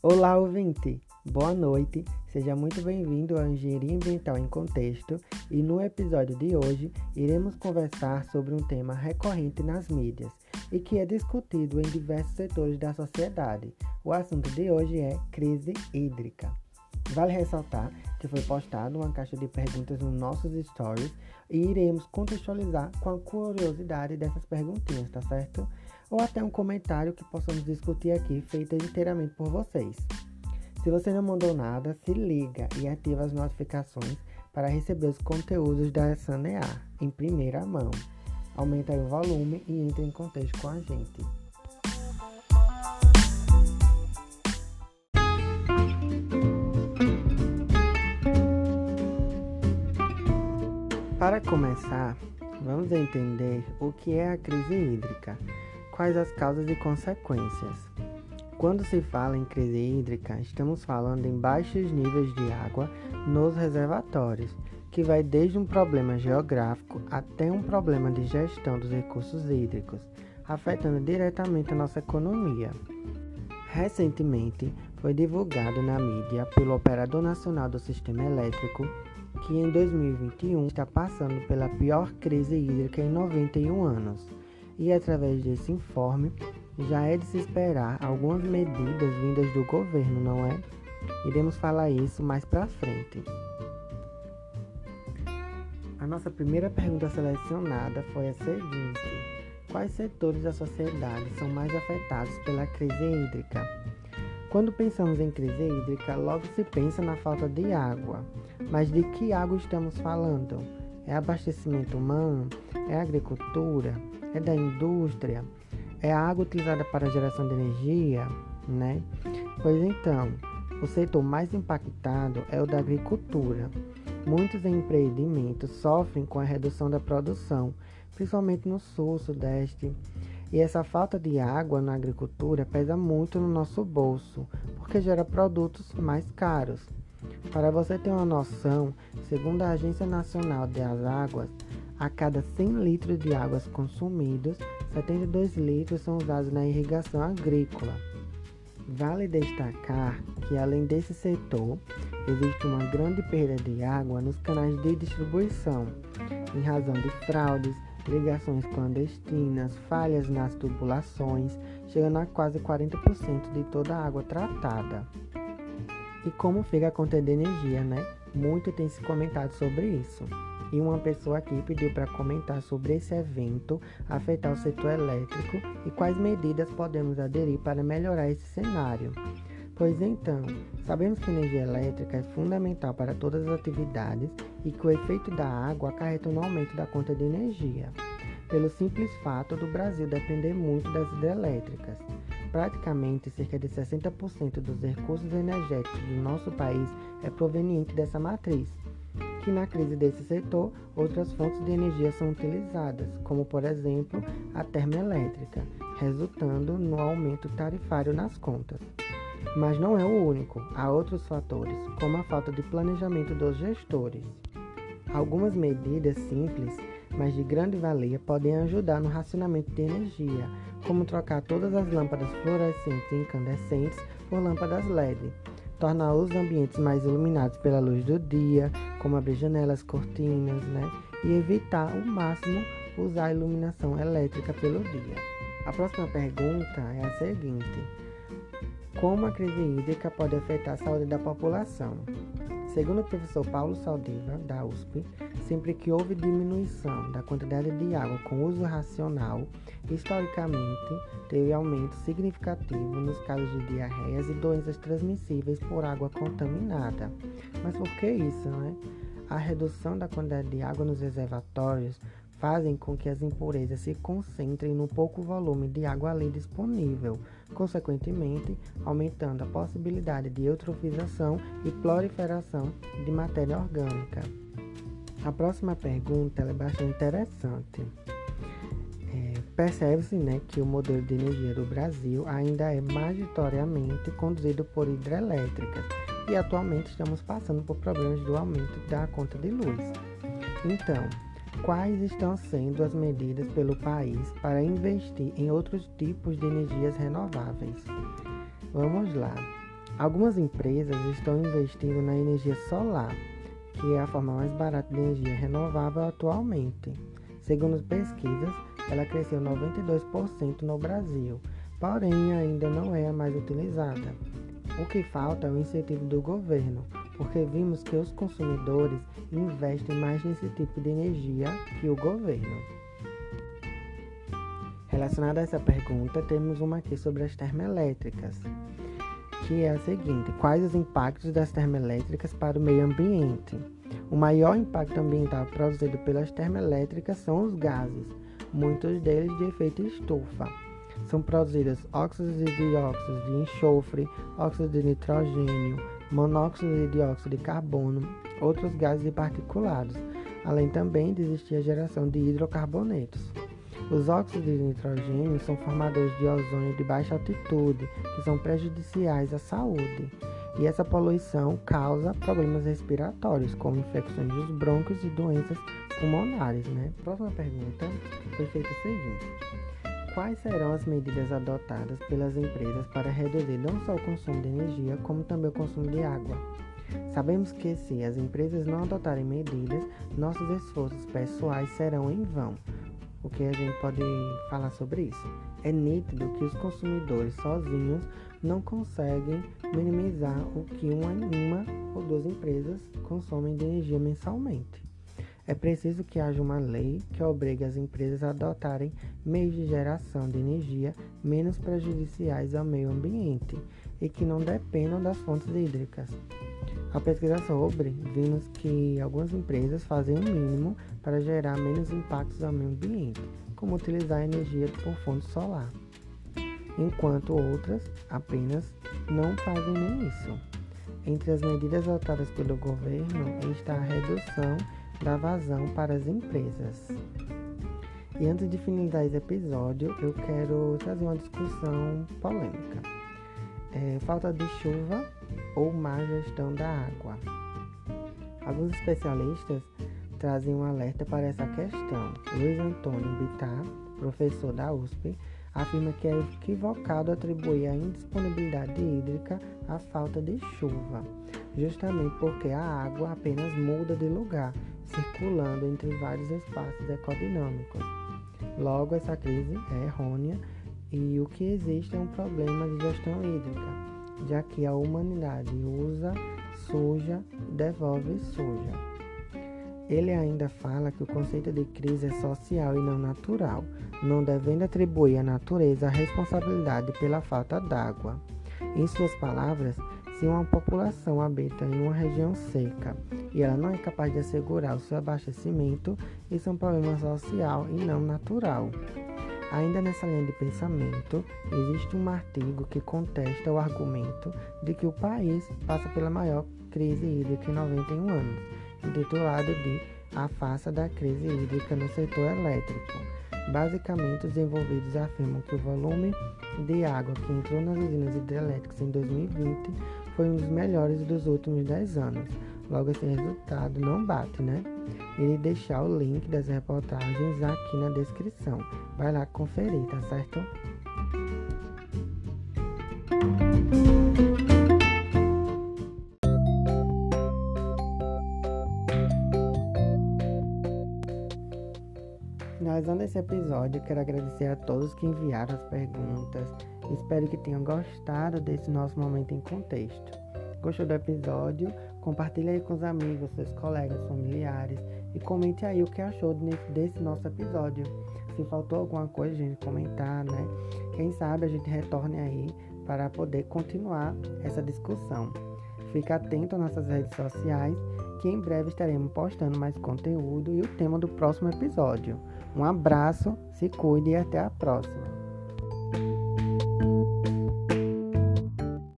Olá, ouvinte! Boa noite, seja muito bem-vindo ao Engenharia Ambiental em Contexto e no episódio de hoje iremos conversar sobre um tema recorrente nas mídias e que é discutido em diversos setores da sociedade. O assunto de hoje é crise hídrica. Vale ressaltar que foi postado uma caixa de perguntas nos nossos stories e iremos contextualizar com a curiosidade dessas perguntinhas, tá certo? Ou até um comentário que possamos discutir aqui, feito inteiramente por vocês. Se você não mandou nada, se liga e ativa as notificações para receber os conteúdos da SANEA em primeira mão. Aumenta o volume e entre em contexto com a gente. Para começar, vamos entender o que é a crise hídrica, quais as causas e consequências. Quando se fala em crise hídrica, estamos falando em baixos níveis de água nos reservatórios, que vai desde um problema geográfico até um problema de gestão dos recursos hídricos, afetando diretamente a nossa economia. Recentemente, foi divulgado na mídia pelo Operador Nacional do Sistema Elétrico que em 2021 está passando pela pior crise hídrica em 91 anos. E através desse informe, já é de se esperar algumas medidas vindas do governo, não é? Iremos falar isso mais para frente. A nossa primeira pergunta selecionada foi a seguinte: Quais setores da sociedade são mais afetados pela crise hídrica? Quando pensamos em crise hídrica, logo se pensa na falta de água. Mas de que água estamos falando? É abastecimento humano? É agricultura? É da indústria? É a água utilizada para a geração de energia? Né? Pois então, o setor mais impactado é o da agricultura. Muitos empreendimentos sofrem com a redução da produção, principalmente no sul, sudeste e essa falta de água na agricultura pesa muito no nosso bolso, porque gera produtos mais caros. Para você ter uma noção, segundo a Agência Nacional das Águas, a cada 100 litros de águas consumidos, 72 litros são usados na irrigação agrícola. Vale destacar que, além desse setor, existe uma grande perda de água nos canais de distribuição, em razão de fraudes, ligações clandestinas, falhas nas tubulações, chegando a quase 40% de toda a água tratada. E como fica a conta de energia, né? Muito tem se comentado sobre isso. E uma pessoa aqui pediu para comentar sobre esse evento afetar o setor elétrico e quais medidas podemos aderir para melhorar esse cenário. Pois então, sabemos que a energia elétrica é fundamental para todas as atividades e que o efeito da água acarreta no aumento da conta de energia, pelo simples fato do Brasil depender muito das hidrelétricas. Praticamente cerca de 60% dos recursos energéticos do nosso país é proveniente dessa matriz, que na crise desse setor, outras fontes de energia são utilizadas, como por exemplo a termoelétrica, resultando no aumento tarifário nas contas. Mas não é o único, há outros fatores, como a falta de planejamento dos gestores. Algumas medidas simples, mas de grande valia, podem ajudar no racionamento de energia, como trocar todas as lâmpadas fluorescentes e incandescentes por lâmpadas LED, tornar os ambientes mais iluminados pela luz do dia, como abrir janelas, cortinas, né? E evitar o máximo usar a iluminação elétrica pelo dia. A próxima pergunta é a seguinte: como a crise hídrica pode afetar a saúde da população? Segundo o professor Paulo Saldiva, da USP, sempre que houve diminuição da quantidade de água com uso racional, historicamente teve aumento significativo nos casos de diarreias e doenças transmissíveis por água contaminada. Mas por que isso, né? A redução da quantidade de água nos reservatórios fazem com que as impurezas se concentrem no pouco volume de água ali disponível, consequentemente aumentando a possibilidade de eutrofização e proliferação de matéria orgânica. A próxima pergunta é bastante interessante. É, Percebe-se né, que o modelo de energia do Brasil ainda é majoritariamente conduzido por hidrelétricas e atualmente estamos passando por problemas do aumento da conta de luz. Então, Quais estão sendo as medidas pelo país para investir em outros tipos de energias renováveis? Vamos lá. Algumas empresas estão investindo na energia solar, que é a forma mais barata de energia renovável atualmente. Segundo pesquisas, ela cresceu 92% no Brasil, porém ainda não é a mais utilizada. O que falta é o incentivo do governo, porque vimos que os consumidores investem mais nesse tipo de energia que o governo. Relacionada a essa pergunta, temos uma aqui sobre as termoelétricas, que é a seguinte: quais os impactos das termoelétricas para o meio ambiente? O maior impacto ambiental produzido pelas termoelétricas são os gases, muitos deles de efeito estufa. São produzidos óxidos e dióxidos de enxofre, óxido de nitrogênio, monóxido e dióxido de carbono, outros gases e particulados, além também de existir a geração de hidrocarbonetos. Os óxidos de nitrogênio são formadores de ozônio de baixa altitude, que são prejudiciais à saúde. E essa poluição causa problemas respiratórios, como infecções dos brônquios e doenças pulmonares. Né? Próxima pergunta foi feita o seguinte: Quais serão as medidas adotadas pelas empresas para reduzir não só o consumo de energia, como também o consumo de água? Sabemos que se as empresas não adotarem medidas, nossos esforços pessoais serão em vão, o que a gente pode falar sobre isso? É nítido que os consumidores sozinhos não conseguem minimizar o que uma, uma ou duas empresas consomem de energia mensalmente. É preciso que haja uma lei que obrigue as empresas a adotarem meios de geração de energia menos prejudiciais ao meio ambiente e que não dependam das fontes hídricas. Ao pesquisar sobre, vimos que algumas empresas fazem o mínimo para gerar menos impactos ao meio ambiente, como utilizar energia por fonte solar, enquanto outras apenas não fazem nem isso. Entre as medidas adotadas pelo governo está a redução da vazão para as empresas. E antes de finalizar esse episódio, eu quero trazer uma discussão polêmica. É, falta de chuva ou má gestão da água. Alguns especialistas trazem um alerta para essa questão. Luiz Antônio Bittar, professor da USP, afirma que é equivocado atribuir a indisponibilidade hídrica à falta de chuva, justamente porque a água apenas muda de lugar, circulando entre vários espaços ecodinâmicos. Logo, essa crise é errônea e o que existe é um problema de gestão hídrica já que a humanidade usa, suja e devolve suja. Ele ainda fala que o conceito de crise é social e não natural, não devendo atribuir à natureza a responsabilidade pela falta d'água. Em suas palavras, se uma população habita em uma região seca e ela não é capaz de assegurar o seu abastecimento, isso é um problema social e não natural. Ainda nessa linha de pensamento, existe um artigo que contesta o argumento de que o país passa pela maior crise hídrica em 91 anos, intitulado de A Face da Crise Hídrica no Setor Elétrico. Basicamente, os envolvidos afirmam que o volume de água que entrou nas usinas hidrelétricas em 2020 foi um dos melhores dos últimos 10 anos. Logo, esse resultado não bate, né? e deixar o link das reportagens aqui na descrição. Vai lá conferir, tá certo? Esse episódio, quero agradecer a todos que enviaram as perguntas. Espero que tenham gostado desse nosso momento em contexto. Gostou do episódio? Compartilhe aí com os amigos, seus colegas, familiares e comente aí o que achou desse nosso episódio. Se faltou alguma coisa, a gente comentar, né? Quem sabe a gente retorne aí para poder continuar essa discussão. Fique atento às nossas redes sociais, que em breve estaremos postando mais conteúdo e o tema do próximo episódio. Um abraço, se cuide e até a próxima.